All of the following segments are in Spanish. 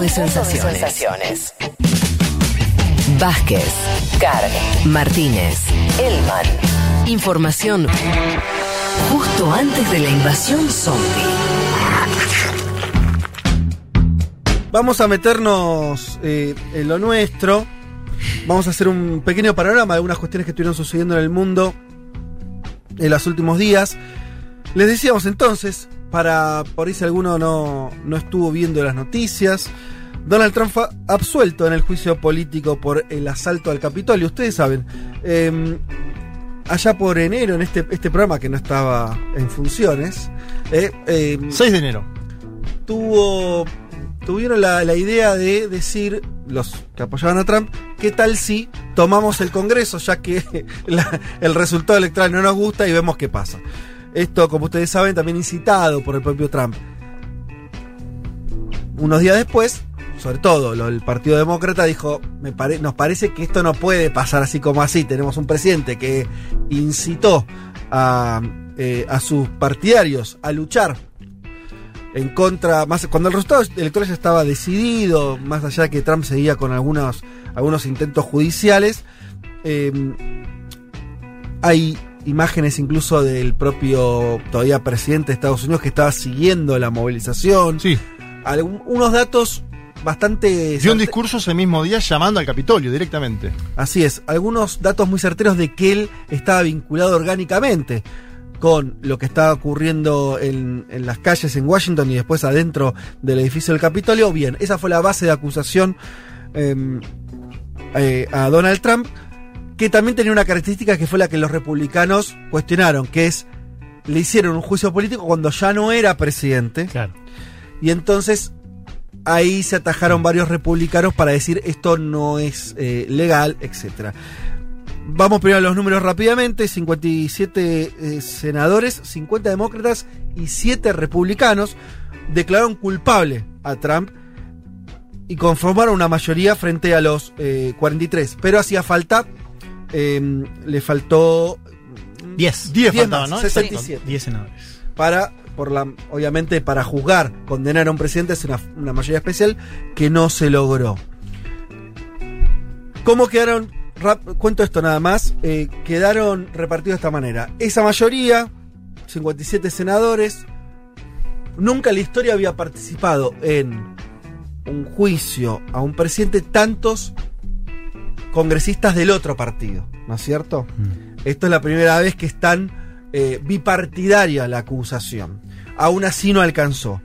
de sensaciones. Vázquez, Carg, Martínez, Elman. Información justo antes de la invasión zombie. Vamos a meternos eh, en lo nuestro. Vamos a hacer un pequeño panorama de algunas cuestiones que estuvieron sucediendo en el mundo en los últimos días. Les decíamos entonces, para por ahí si alguno no, no estuvo viendo las noticias, Donald Trump fue absuelto en el juicio político por el asalto al Capitolio. Ustedes saben, eh, allá por enero, en este, este programa que no estaba en funciones, eh, eh, 6 de enero. tuvo tuvieron la, la idea de decir los que apoyaban a Trump, ¿qué tal si tomamos el Congreso ya que la- el resultado electoral no nos gusta y vemos qué pasa? Esto, como ustedes saben, también incitado por el propio Trump. Unos días después, sobre todo lo- el Partido Demócrata dijo, nos parece que esto no puede pasar así como así. Tenemos un presidente que incitó a, eh, a sus partidarios a luchar en contra, cuando el resultado electoral ya estaba decidido, más allá de que Trump seguía con algunos, algunos intentos judiciales, eh, hay imágenes incluso del propio todavía presidente de Estados Unidos que estaba siguiendo la movilización, Sí. Algún- unos datos bastante... Dio un discurso ese mismo día llamando al Capitolio directamente. Así es, algunos datos muy certeros de que él estaba vinculado orgánicamente con lo que estaba ocurriendo en, en las calles en Washington y después adentro del edificio del Capitolio. Bien, esa fue la base de acusación eh, eh, a Donald Trump, que también tenía una característica que fue la que los republicanos cuestionaron, que es, le hicieron un juicio político cuando ya no era presidente. Claro. Y entonces ahí se atajaron varios republicanos para decir esto no es eh, legal, etc. Vamos primero a los números rápidamente. 57 eh, senadores, 50 demócratas y 7 republicanos declararon culpable a Trump y conformaron una mayoría frente a los eh, 43. Pero hacía falta, eh, le faltó 10. 10 10 faltaban, más, ¿no? 67. 10 senadores. para, por la, obviamente, para juzgar, condenar a un presidente es una, una mayoría especial que no se logró. ¿Cómo quedaron? rap- cuento esto nada más. eh, quedaron repartidos de esta manera. Esa mayoría, 57 senadores, nunca en la historia había participado en un juicio a un presidente tantos congresistas del otro partido, ¿no es cierto? Esto es la primera vez que están eh, bipartidaria la acusación. Aún así no alcanzó.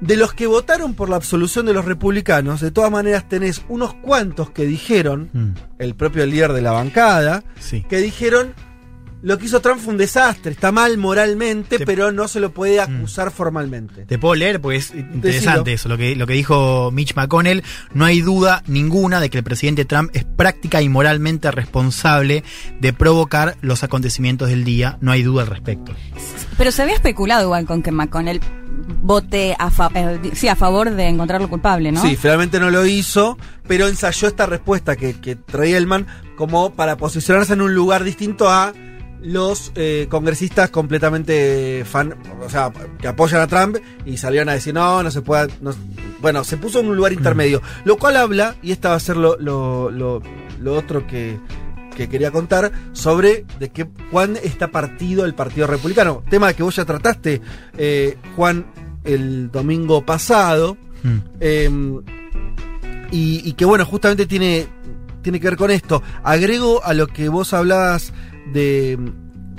De los que votaron por la absolución de los republicanos, de todas maneras tenés unos cuantos que dijeron, Mm, el propio líder de la bancada, sí. que dijeron lo que hizo Trump fue un desastre, está mal moralmente, Te- pero no se lo puede acusar formalmente. Te puedo leer porque es interesante Decilo. eso, lo que, lo que dijo Mitch McConnell. No hay duda ninguna de que el presidente Trump es práctica y moralmente responsable de provocar los acontecimientos del día. No hay duda al respecto. Pero se había especulado igual con que McConnell vote a, fa- eh, sí, a favor de encontrarlo culpable, ¿no? Sí, finalmente no lo hizo, pero ensayó esta respuesta que, que traía Elman como para posicionarse en un lugar distinto a los eh, congresistas completamente fan, o sea, que apoyan a Trump y salieron a decir no, no se puede, no- bueno, se puso en un lugar intermedio, lo cual habla, y esta va a ser lo, lo, lo- lo otro que, que quería contar, sobre de qué, cuán está partido el Partido Republicano, tema que vos ya trataste, eh, Juan, el domingo pasado, Mm. eh, y, y que bueno, justamente tiene, tiene que ver con esto. Agrego a lo que vos hablabas de,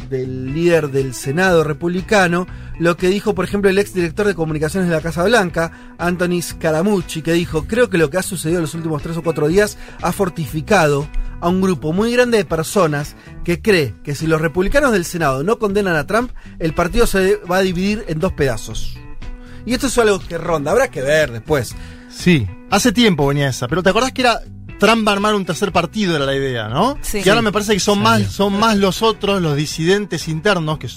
del líder del Senado republicano, lo que dijo, por ejemplo, el ex director de comunicaciones de la Casa Blanca, Anthony Scaramucci, que dijo, creo que lo que ha sucedido en los últimos tres o cuatro días ha fortificado a un grupo muy grande de personas que cree que si los republicanos del Senado no condenan a Trump, el partido se va a dividir en dos pedazos. Y esto es algo que ronda, habrá que ver después. Sí, hace tiempo venía esa, pero ¿te acordás que era Trump va a armar un tercer partido era la idea, ¿no? Sí. Que ahora me parece que son más, son más los otros, los disidentes internos, que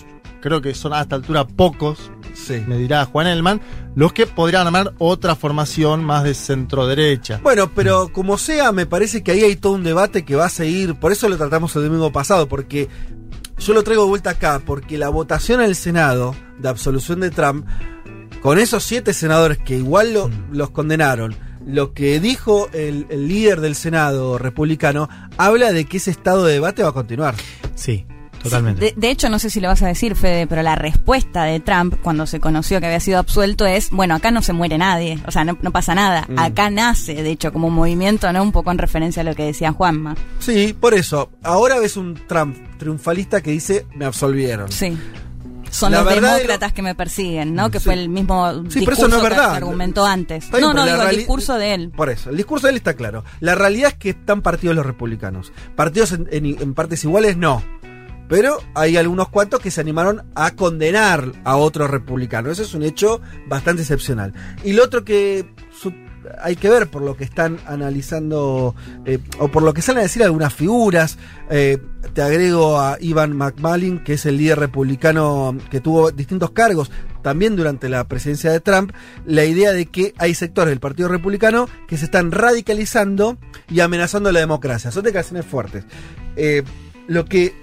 creo que son a esta altura pocos, Sí. me dirá Juan Elman, los que podrían armar otra formación más de centro derecha. Bueno, pero como sea, me parece que ahí hay todo un debate que va a seguir. Por eso lo tratamos el domingo pasado, porque yo lo traigo de vuelta acá, porque la votación en el Senado de absolución de Trump, con esos siete senadores que igual lo- los condenaron, lo que dijo el, el líder del Senado republicano habla de que ese estado de debate va a continuar. Sí, totalmente. De, de hecho, no sé si lo vas a decir, Fede, pero la respuesta de Trump cuando se conoció que había sido absuelto es, bueno, acá no se muere nadie, o sea, no, no pasa nada. Mm. Acá nace, de hecho, como un movimiento, ¿no? Un poco en referencia a lo que decía Juanma. Sí, por eso. Ahora ves un Trump triunfalista que dice, me absolvieron. Sí. Son La los demócratas que me persiguen, ¿no? Que Sí. fue el mismo Sí, pero discurso eso no es verdad. que argumentó antes. Bien, no, no, digo, el discurso de él. Por eso, el discurso de él está claro. La realidad es que están partidos los republicanos. Partidos en, en- en partes iguales, no. Pero hay algunos cuantos que se animaron a condenar a otros republicanos. Eso es un hecho bastante excepcional. Y lo otro que hay que ver por lo que están analizando eh, o por lo que salen a decir algunas figuras. eh, te agrego a Ivan McMallin, que es el líder republicano que tuvo distintos cargos también durante la presidencia de Trump, la idea de que hay sectores del Partido Republicano que se están radicalizando y amenazando la democracia. Son declaraciones fuertes. Eh, lo que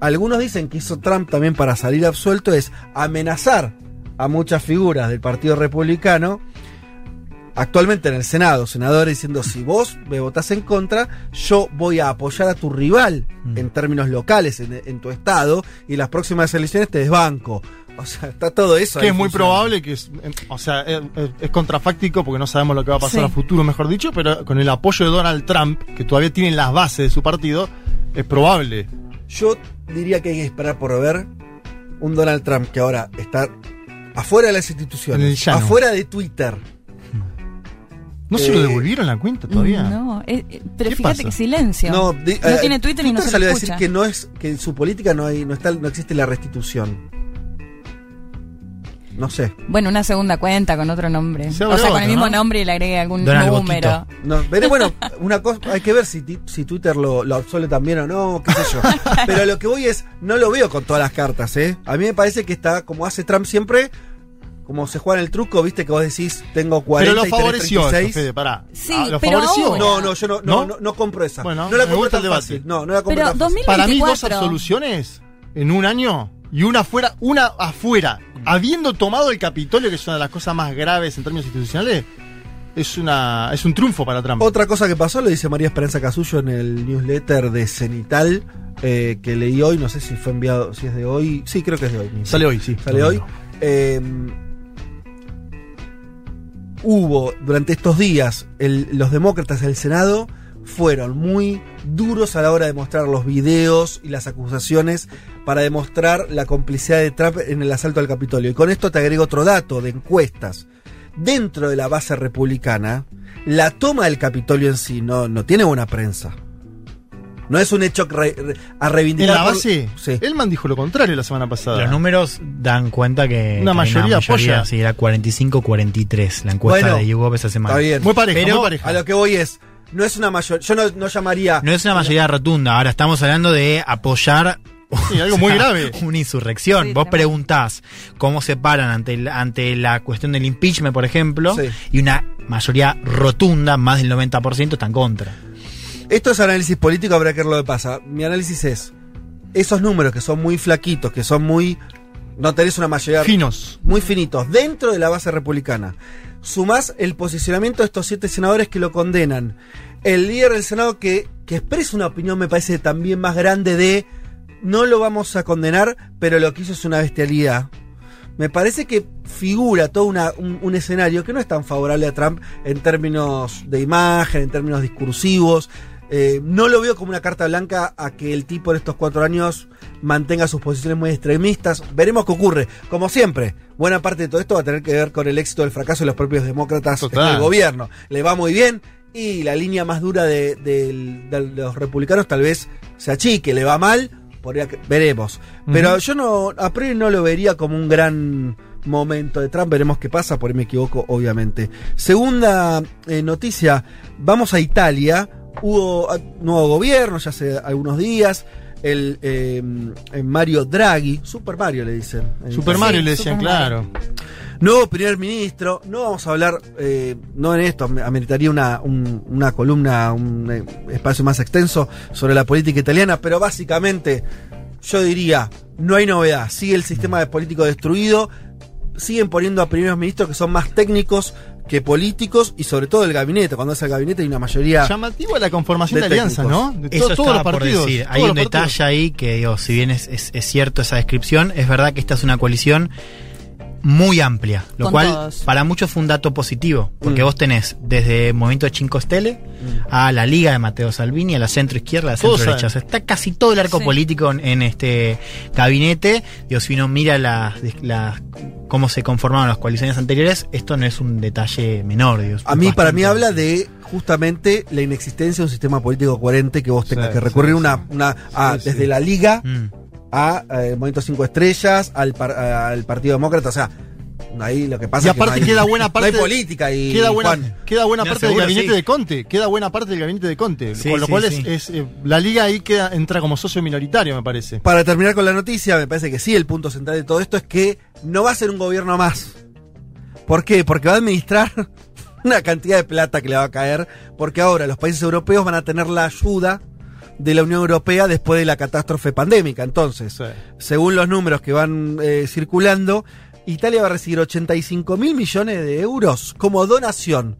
algunos dicen que hizo Trump también para salir absuelto es amenazar a muchas figuras del Partido Republicano actualmente en el Senado, senadores diciendo si vos me votás en contra, yo voy a apoyar a tu rival Mm. en términos locales en, en tu estado y en las próximas elecciones te desbanco. O sea, está todo eso. Que ahí es muy probable que es, eh, o sea, es, es- es contrafáctico porque no sabemos lo que va a pasar Sí. a futuro, mejor dicho, pero con el apoyo de Donald Trump, que todavía tiene las bases de su partido, es probable. Yo diría que hay que esperar por ver un Donald Trump que ahora está afuera de las instituciones, afuera de Twitter. ¿No se lo Eh, devolvieron la cuenta todavía? No, eh, eh, pero ¿Qué fíjate pasa? que silencio. No, No, eh, tiene Twitter y no se lo salió a escucha. decir que no es que en su política no hay no está no existe la restitución. No sé. Bueno, una segunda cuenta con otro nombre. Se o sea, con el mismo ¿no? nombre y le agregue algún Donald número. No, pero bueno, una cosa, hay que ver si, si Twitter lo, lo absuelve también o no, qué sé yo. Pero lo que voy es, no lo veo con todas las cartas, ¿eh? A mí me parece que está, como hace Trump siempre, como se juega en el truco, viste que vos decís, tengo 40 Pero lo y favoreció esto, 36. Fede, pará. Sí, Ah, ¿Lo pero favoreció? ahora- No, no, yo no, no, ¿No? no, no compro esa. Bueno, no la me compro gusta el debate. fácil. No, no la compro Pero tan fácil. 2000 Para mí, dos 24. absoluciones en un año y una afuera, una afuera, habiendo tomado el Capitolio, que es una de las cosas más graves en términos institucionales, es una es un triunfo para Trump. Otra cosa que pasó, lo dice María Esperanza Casullo en el newsletter de Cenital, eh, que leí hoy, no sé si fue enviado, si es de hoy. Sí, creo que es de hoy. Sale hoy, sí. Sale hoy. Eh, hubo durante estos días, los demócratas del Senado fueron muy duros a la hora de mostrar los videos y las acusaciones para demostrar la complicidad de Trump en el asalto al Capitolio. Y con esto te agrego otro dato de encuestas. Dentro de la base republicana, la toma del Capitolio en sí no, no tiene buena prensa. No es un hecho re- re- a reivindicar. En la por- base, Sí. Elman dijo lo contrario la semana pasada. Los números dan cuenta que. Una que mayoría apoya. Sí, era 45-43 la encuesta Bueno, de YouGov esa semana. Está bien. Muy pareja, Pero muy pareja. A lo que voy es, no es una mayor, yo no, no llamaría. No es una mayoría rotunda. Ahora estamos hablando de apoyar. Sí, algo o muy sea, grave. Una insurrección. Sí, Vos tremendo. preguntás cómo se paran ante, el- ante la cuestión del impeachment, por ejemplo, Sí. y una mayoría rotunda, más del 90%, está en contra. Esto es análisis político, habrá que ver lo que pasa. Mi análisis es, esos números que son muy flaquitos, que son muy... No tenés una mayoría... Finos. Muy finitos, dentro de la base republicana. Sumás el posicionamiento de estos siete senadores que lo condenan. El líder del Senado que, que expresa una opinión, me parece también más grande de... No lo vamos a condenar, pero lo que hizo es una bestialidad. Me parece que figura todo una- un, un escenario que no es tan favorable a Trump en términos de imagen, en términos discursivos. Eh, no lo veo como una carta blanca a que el tipo en estos cuatro años mantenga sus posiciones muy extremistas. Veremos qué ocurre. Como siempre, buena parte de todo esto va a tener que ver con el éxito del fracaso de los propios demócratas Total. del gobierno. Le va muy bien y la línea más dura de, los republicanos tal vez se achique. Le va mal, podría que- veremos. Pero yo no, a priori no lo vería como un gran momento de Trump. Veremos qué pasa, por ahí me equivoco, obviamente. Segunda eh, noticia, vamos a Italia. Hubo ah, nuevo gobierno ya hace algunos días. El eh, eh, Mario Draghi, Super Mario le dicen. en Super. Mario le decían, Super claro. Nuevo primer ministro, no vamos a hablar, eh, no en esto, me- ameritaría una, un- una columna, un eh, espacio más extenso sobre la política italiana, pero básicamente yo diría, no hay novedad, sigue el sistema de político destruido, siguen poniendo a primeros ministros que son más técnicos que políticos y sobre todo el gabinete. Cuando es el gabinete hay una mayoría. Llamativo la conformación de de, alianzas, ¿no? De Eso to- todos los estaba por partidos. decir. Hay un partidos. detalle ahí que, digo, si bien es, es- es cierto esa descripción, es verdad que esta es una coalición muy amplia, lo Con cual todos. para muchos fue un dato positivo, porque Mm. vos tenés desde Movimiento de Cinco Stelle a la Liga de Mateo Salvini, a la centro izquierda, a la centro derecha. O sea, está casi todo el arco Sí. político en, en este gabinete. Digo, si uno mira las las- cómo se conformaron las coaliciones anteriores, esto no es un detalle menor. Digo, es A mí, para mí, habla de justamente la inexistencia de un sistema político coherente que vos tengas Sí, que recurrir sí, una, sí. una a- Sí, sí. desde la Liga Mm. A eh, Movimiento Cinco Estrellas, al, par- al Partido Demócrata. O sea, ahí lo que pasa Y es que aparte no hay- queda buena parte. No hay política y. Queda buena, Juan, queda buena parte del gabinete sí. de Conte. Queda buena parte del gabinete de Conte. Sí, con lo sí, cual es, eh, la liga ahí queda, entra como socio minoritario, me parece. Para terminar con la noticia, me parece que sí, el punto central de todo esto es que no va a ser un gobierno más. ¿Por qué? Porque va a administrar una cantidad de plata que le va a caer, porque ahora los países europeos van a tener la ayuda de la Unión Europea después de la catástrofe pandémica. Entonces, Sí. según los números que van eh, circulando, Italia va a recibir 85 mil millones de euros como donación.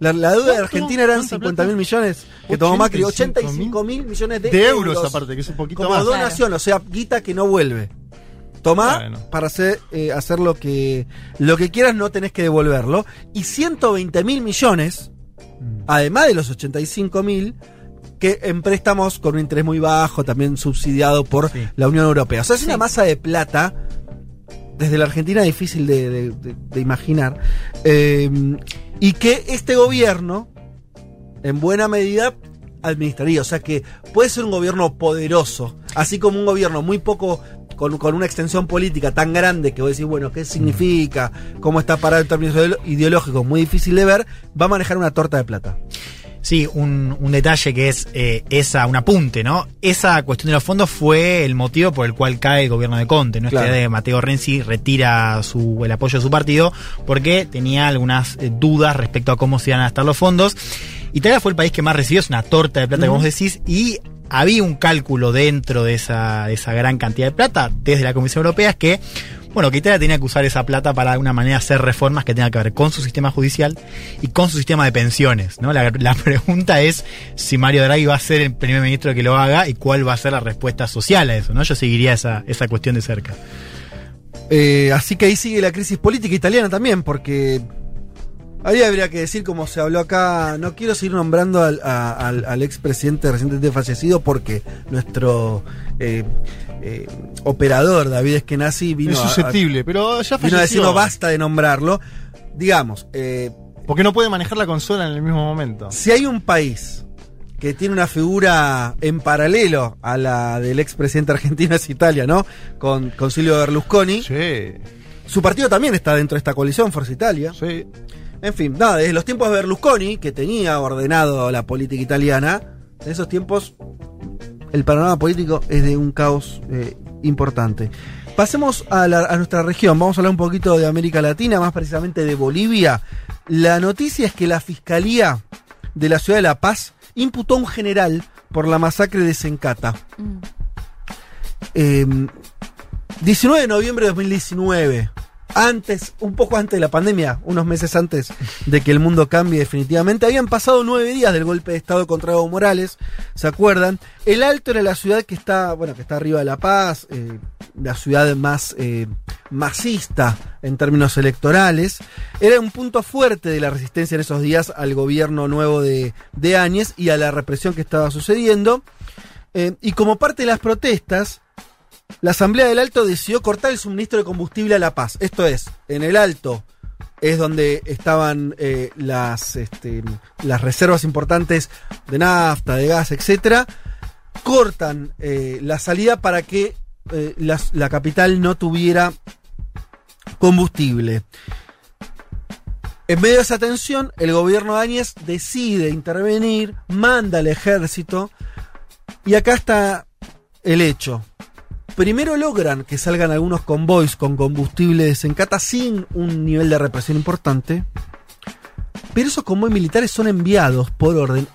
La, la deuda de. Argentina eran ¿Cuánta 50 mil millones que tomó Macri, 85.000 85 mil millones de, De euros, aparte, que es un poquito como más. donación, o sea, guita que no vuelve. Tomá Bueno. para hacer, eh, hacer lo que lo que quieras, no tenés que devolverlo. Y 120 mil millones, además de los 85 mil, que en préstamos con un interés muy bajo, también subsidiado por Sí. la Unión Europea. O sea, es Sí. una masa de plata, desde la Argentina difícil de, de- de- de imaginar. Eh, y que este gobierno, en buena medida, administraría. O sea que puede ser un gobierno poderoso, así como un gobierno muy poco. Con, con una extensión política tan grande que vos decís, bueno, ¿qué significa? ¿Cómo está parado en términos ideológicos? Muy difícil de ver. Va a manejar una torta de plata. Sí, un, un detalle que es eh, esa, un apunte, ¿no? Esa cuestión de los fondos fue el motivo por el cual cae el gobierno de Conte, ¿no? Claro. Este de Mateo Renzi retira su, el apoyo de su partido porque tenía algunas eh, dudas respecto a cómo se iban a gastar los fondos. Italia fue el país que más recibió, es una torta de plata, como vos decís, y había un cálculo dentro de esa, de esa gran cantidad de plata desde la Comisión Europea, es que bueno, que Italia tenía que usar esa plata para de alguna manera hacer reformas que tengan que ver con su sistema judicial y con su sistema de pensiones. ¿no? La, pregunta es si Mario Draghi va a ser el primer ministro que lo haga y cuál va a ser la respuesta social a eso. ¿no? Yo seguiría esa, esa cuestión de cerca. Eh, así que ahí sigue la crisis política italiana también, porque ahí habría que decir, como se habló acá, no quiero seguir nombrando al, al, al expresidente recientemente fallecido porque nuestro eh, eh, operador, David Eskenazi, vino es a- susceptible, pero ya a, vino a decirnos basta de nombrarlo. Digamos, eh, Porque no puede manejar la consola en el mismo momento. si hay un país que tiene una figura en paralelo a la del expresidente argentino es Italia, ¿no? Con, con Silvio Berlusconi. Sí, Su partido también está dentro de esta coalición, Forza Italia. sí. En fin, nada, desde los tiempos de Berlusconi, que tenía ordenado la política italiana, en esos tiempos el panorama político es de un caos eh, importante. Pasemos a, la- a nuestra región, vamos a hablar un poquito de América Latina, más precisamente de Bolivia. La noticia es que la Fiscalía de la Ciudad de La Paz imputó a un general por la masacre de Sencata. Mm. Eh, 19 de noviembre de 2019. Antes, un poco antes de la pandemia, unos meses antes de que el mundo cambie definitivamente, habían pasado nueve días del golpe de Estado contra Evo Morales, ¿se acuerdan? El Alto era la ciudad que está, bueno, que está arriba de La Paz, eh, la ciudad más eh, masista en términos electorales. Era un punto fuerte de la resistencia en esos días al gobierno nuevo de, de Áñez y a la represión que estaba sucediendo. Eh, y como parte de las protestas, la Asamblea del Alto decidió cortar el suministro de combustible a La Paz. Esto es, en el Alto es donde estaban eh, las, este, las reservas importantes de nafta, de gas, etcétera. Cortan eh, la salida para que eh, la capital no tuviera combustible. En medio de esa tensión, el gobierno de Áñez decide intervenir, manda al ejército, y acá está el hecho. Primero logran que salgan algunos convoys con combustible de Sencata sin un nivel de represión importante, pero esos convoys militares son enviados por orden,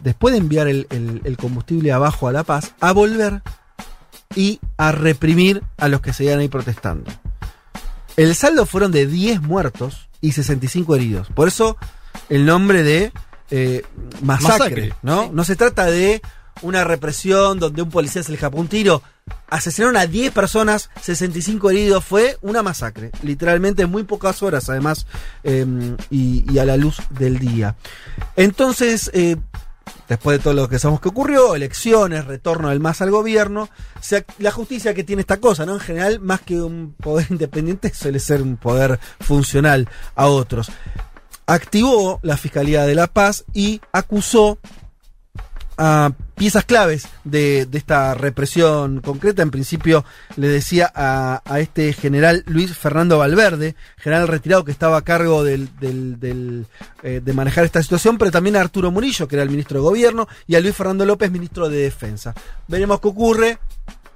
después de enviar el, el- el combustible abajo a La Paz, a volver y a reprimir a los que seguían ahí protestando. El saldo fueron de 10 muertos y 65 heridos. Por eso el nombre de eh, masacre, Masacre, ¿no? No se trata de una represión donde un policía se le escapó un tiro. Asesinaron a 10 personas, 65 heridos. Fue una masacre. Literalmente en muy pocas horas, además, eh, y, a la luz del día. Entonces, eh, después de todo lo que sabemos que ocurrió, elecciones, retorno del MAS al gobierno, la justicia que tiene esta cosa, ¿no? En general, más que un poder independiente, suele ser un poder funcional a otros. Activó la Fiscalía de la Paz y acusó a piezas claves de, de esta represión concreta. En principio le decía a, a este general Luis Fernando Valverde, general retirado que estaba a cargo del, del- del, eh, de manejar esta situación, pero también a Arturo Murillo, que era el ministro de Gobierno, y a Luis Fernando López, ministro de Defensa. Veremos qué ocurre.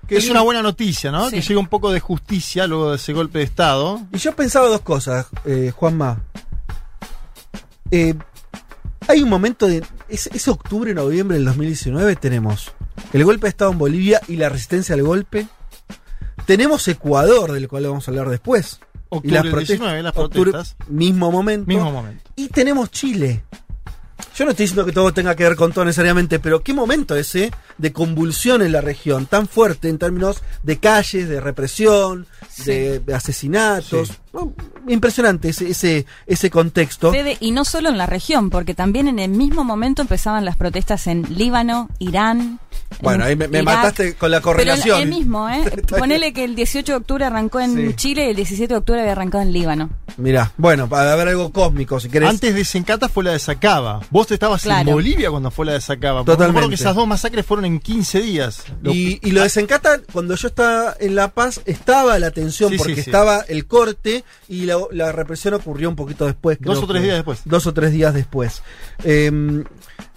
Que Es una buena noticia, ¿no? Sí. Que llega un poco de justicia luego de ese golpe de Estado. Y yo pensaba dos cosas, eh, Juanma. Eh, hay un momento de. Ese, ese octubre, noviembre del 2019 tenemos el golpe de Estado en Bolivia y la resistencia al golpe. Tenemos Ecuador, del cual vamos a hablar después. Octubre y las del protestas. 19, las octubre, protestas. mismo momento. Mismo momento. Y tenemos Chile. Yo no estoy diciendo que todo tenga que ver con todo necesariamente, pero qué momento ese de convulsión en la región, tan fuerte en términos de calles, de represión, de, de asesinatos. Sí. Bueno, impresionante ese, ese, ese contexto. Fede, y no solo en la región, porque también en el mismo momento empezaban las protestas en Líbano, Irán. Bueno, en ahí me, mataste con la Pero correlación. el, el mismo, ¿eh? Ponele que el 18 de octubre arrancó en Sí. Chile y el 17 de octubre había arrancado en Líbano. Mirá, bueno, para ver algo cósmico, si querés. Antes de Sencata fue la de Sacaba. Vos estabas Claro. en Bolivia cuando fue la de Sacaba. Porque Totalmente. me acuerdo que esas dos masacres fueron en 15 días. Lo- Y, y lo de Sencata, cuando yo estaba en La Paz, estaba la tensión, Sí, porque sí, sí. estaba el corte y la, la represión ocurrió un poquito después. Dos creo o tres días después. Dos o tres días después. Eh,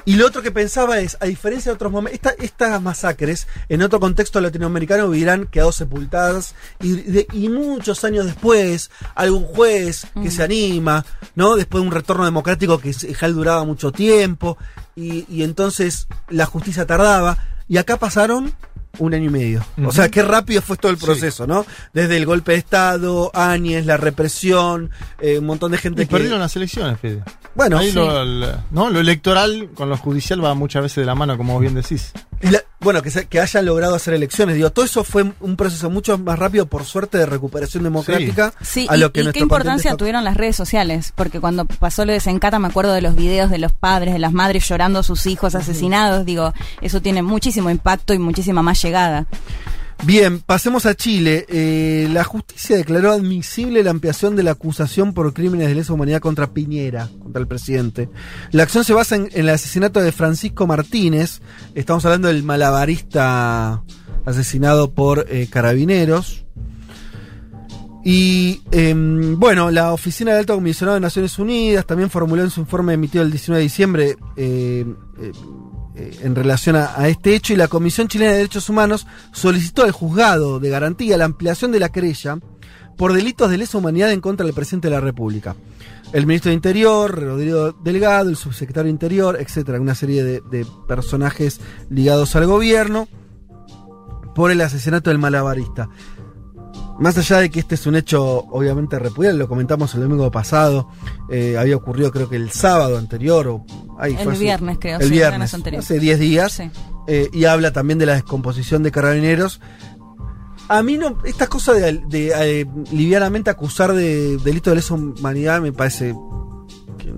y lo otro que pensaba es, a diferencia de otros momentos, esta- estas masacres en otro contexto latinoamericano hubieran quedado sepultadas y, de- y muchos años después, algún juez que Mm. se anima, ¿no? Después de un retorno democrático que se- ya duraba mucho tiempo y, y entonces la justicia tardaba y acá pasaron un año y medio. O sea, qué rápido fue todo el Sí. proceso, ¿no? Desde el golpe de Estado, Áñez, la represión, eh, un montón de gente Y que... perdieron las elecciones, Fede. Bueno, Ahí sí. lo, el- ¿no? lo electoral con lo judicial va muchas veces de la mano, como vos bien decís. Y la- bueno, que, se- que hayan logrado hacer elecciones. Digo, todo eso fue un proceso mucho más rápido, por suerte, de recuperación democrática. Sí, a y, lo que y qué nuestro importancia está- tuvieron las redes sociales, porque cuando pasó lo de Sencata me acuerdo de los videos de los padres, de las madres llorando a sus hijos asesinados, digo, eso tiene muchísimo impacto y muchísima más llegada. Bien, pasemos a Chile. Eh, la justicia declaró admisible la ampliación de la acusación por crímenes de lesa humanidad contra Piñera, contra el presidente. La acción se basa en, el asesinato de Francisco Martínez. Estamos hablando del malabarista asesinado por eh, carabineros. Y em, bueno, la Oficina del Alto Comisionado de Naciones Unidas también formuló en su informe emitido el 19 de diciembre eh, en relación a, este hecho y la Comisión Chilena de Derechos Humanos solicitó al juzgado de garantía la ampliación de la querella por delitos de lesa humanidad en contra del presidente de la República. El ministro de Interior, Rodrigo Delgado, el subsecretario de Interior, etcétera, una serie de, de personajes ligados al gobierno por el asesinato del malabarista. Más allá de que este es un hecho obviamente repudiable, lo comentamos el domingo pasado, eh, había ocurrido creo que el sábado anterior o ay, El fue hace- viernes, creo, el sí, viernes, hace 10 días, Sí. eh, y habla también de la descomposición de carabineros. A mí no, esta cosa de, de, eh, livianamente acusar de delito de lesa humanidad me parece que-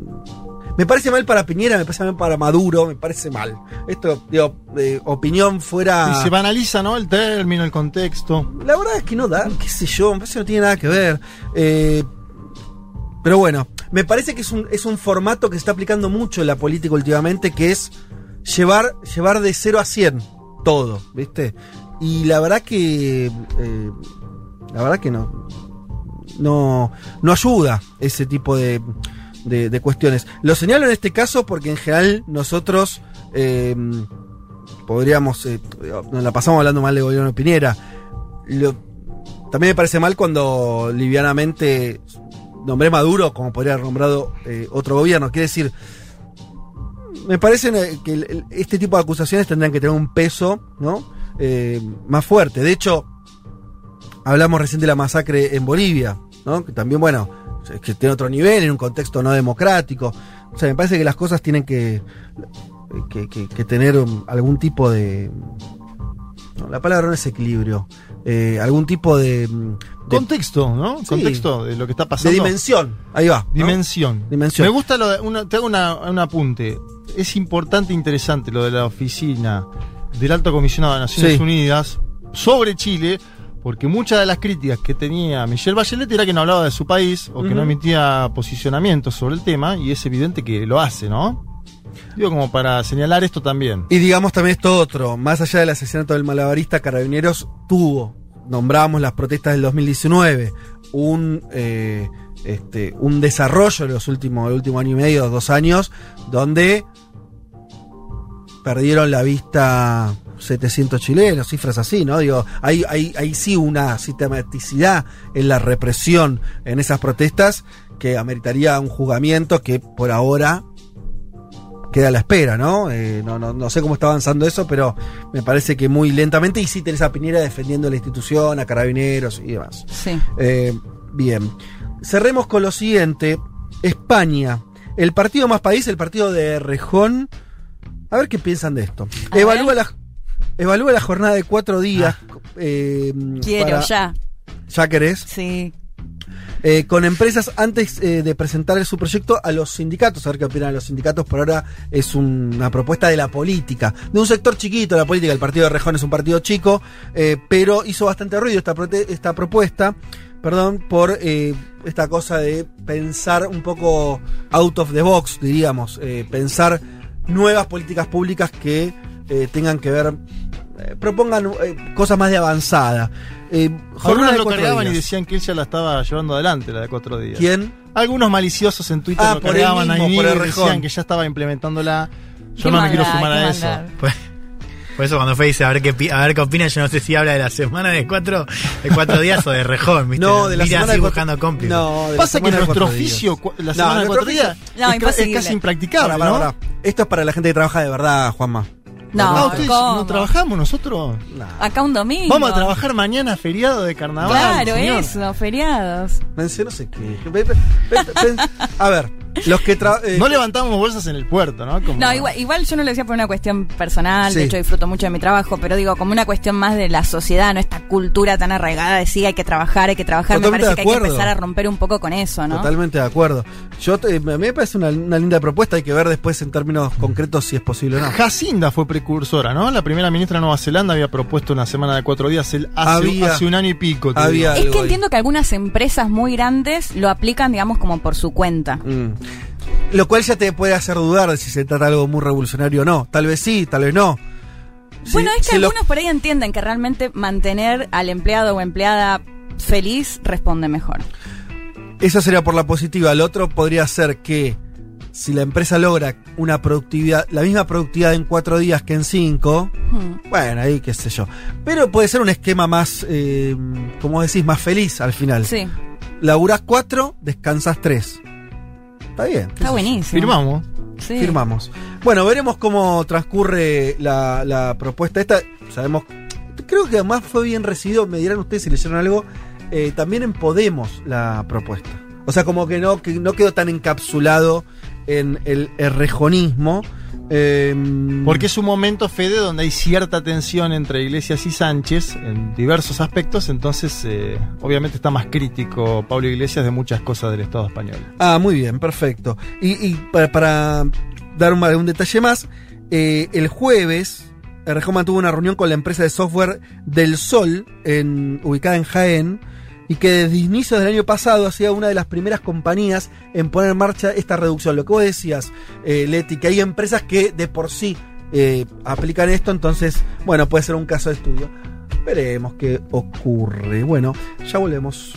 me parece mal para Piñera, me parece mal para Maduro, me parece mal. Esto, digo, de opinión fuera. Y se banaliza, ¿no? El término, el contexto. La verdad es que no da, qué sé yo, me parece que no tiene nada que ver. Eh, pero bueno, me parece que es un, es un formato que se está aplicando mucho en la política últimamente, que es llevar, llevar de 0 a 100 todo, ¿viste? Y la verdad que... eh, la verdad que no, no, no ayuda ese tipo de, de- cuestiones. Lo señalo en este caso porque en general nosotros eh, podríamos, eh, nos la pasamos hablando mal de gobierno. Lo- también me parece mal cuando livianamente nombré Maduro como podría haber nombrado eh, otro gobierno. Quiere decir, me parece que este tipo de acusaciones tendrán que tener un peso ¿no? Eh, más fuerte. De hecho, hablamos recién de la masacre en Bolivia, ¿no? que también, bueno, que tiene otro nivel, en un contexto no democrático. O sea, me parece que las cosas tienen que, que, que- que tener algún tipo de... no, la palabra no es equilibrio. Eh, algún tipo de, mm, de, Contexto, ¿no? Sí. Contexto de lo que está de pasando. dimensión. Ahí va. ¿no? Dimensión. Dimensión. Me gusta lo de, una- te hago una- un apunte. Es importante e interesante lo de la oficina del Alto Comisionado de Naciones Sí. Unidas sobre Chile, porque muchas de las críticas que tenía Michelle Bachelet era que no hablaba de su país o que no emitía posicionamientos sobre el tema, y es evidente que lo hace, ¿no? Digo, como para señalar esto también. Y digamos también esto otro, más allá del asesinato del malabarista, Carabineros tuvo, nombramos las protestas del 2019, un, eh, este, un desarrollo en los últimos, el último año y medio, dos años, donde perdieron la vista 700 chilenos, cifras así, ¿no? Digo, hay, hay, hay sí una sistematicidad en la represión en esas protestas que ameritaría un juzgamiento que por ahora queda a la espera, ¿no? Eh, no, no, no sé cómo está avanzando eso, pero me parece que muy lentamente. Y sí tenés a Piñera defendiendo la institución, a carabineros y demás. Sí. Eh, bien. Cerremos con lo siguiente. España. El partido más país, el partido de Rejón. A ver qué piensan de esto. A Evalúa ver. la, evalúa la jornada de cuatro días. eh, Quiero, para- ya. ¿Ya querés? Sí. Eh, con empresas antes eh, de presentar su proyecto a los sindicatos, a ver qué opinan los sindicatos. Por ahora es un- una propuesta de la política, de un sector chiquito la política. El partido de Rejón es un partido chico, eh, pero hizo bastante ruido esta, esta propuesta, perdón, por esta cosa de pensar un poco out of the box, diríamos, pensar nuevas políticas públicas que tengan que ver, eh, propongan eh, cosas más de avanzada. Eh, Algunos de lo cargaban y días. decían que él ya la estaba llevando adelante, la de cuatro días. ¿Quién? Algunos maliciosos en Twitter Ah, lo cargaban mismo, ahí y decían que ya estaba implementándola. Yo no me quiero sumar a eso. Pues, por eso cuando Fe dice a ver qué a ver qué opina, yo no sé si habla de la semana de cuatro, de cuatro días o de rejón, ¿viste? No, de la Mira semana así de cuatro- buscando cómplices. No, de la Pasa que semana de nuestro cuatro días. oficio, la No, semana de cuatro días, No, es, casi impracticable, ¿no? pará. Esto es para la gente que trabaja de verdad, Juanma. No, Ah, ustedes ¿cómo? no trabajamos nosotros. Nah. Acá un domingo. Vamos a trabajar mañana feriado de carnaval. Claro, señor. eso, feriados. Pensé no sé qué. A ver, los que tra- eh, No levantamos bolsas en el puerto, ¿no? Como- No, igual, igual yo no lo decía por una cuestión personal, Sí. de hecho disfruto mucho de mi trabajo, pero digo, como una cuestión más de la sociedad, no esta cultura tan arraigada de sí, hay que trabajar, hay que trabajar, me Totalmente parece de que hay que empezar a romper un poco con eso, ¿no? Totalmente de acuerdo. Yo te- a mí me parece una, una linda propuesta, hay que ver después en términos concretos si es posible o no. Jacinda fue precursora, ¿no? La primera ministra de Nueva Zelanda había propuesto una semana de cuatro días el- hace, Había- hace un año y pico. había-. Es que ahí. entiendo que algunas empresas muy grandes lo aplican, digamos, como por su cuenta. Mm. Lo cual ya te puede hacer dudar de si se trata de algo muy revolucionario o no. Tal vez sí, tal vez no. Bueno, es que lo- algunos por ahí entienden que realmente mantener al empleado o empleada feliz responde mejor. Eso sería por la positiva. El otro podría ser que si la empresa logra una productividad, la misma productividad en cuatro días que en cinco, Hmm. bueno, ahí qué sé yo. Pero puede ser un esquema más, eh, como decís, más feliz al final. Sí, Laburás cuatro, descansás tres. Está bien. está buenísimo. Firmamos. Sí. Firmamos. Bueno, veremos cómo transcurre la, la propuesta esta. Sabemos, creo que además fue bien recibido, me dirán ustedes si leyeron algo, eh, también en Podemos la propuesta. O sea, como que no, que no quedó tan encapsulado en el errejonismo. Eh, Porque es un momento, Fede, donde hay cierta tensión entre Iglesias y Sánchez en diversos aspectos, entonces eh, obviamente está más crítico Pablo Iglesias de muchas cosas del Estado español. Ah, muy bien, perfecto. Y, y para, para dar un, algún detalle más, eh, el jueves, Errejón mantuvo una reunión con la empresa de software Del Sol, en, ubicada en Jaén, y que desde inicios del año pasado ha sido una de las primeras compañías en poner en marcha esta reducción. Lo que vos decías, eh, Leti, que hay empresas que de por sí eh, aplican esto, entonces, bueno, puede ser un caso de estudio. Veremos qué ocurre. Bueno, ya volvemos.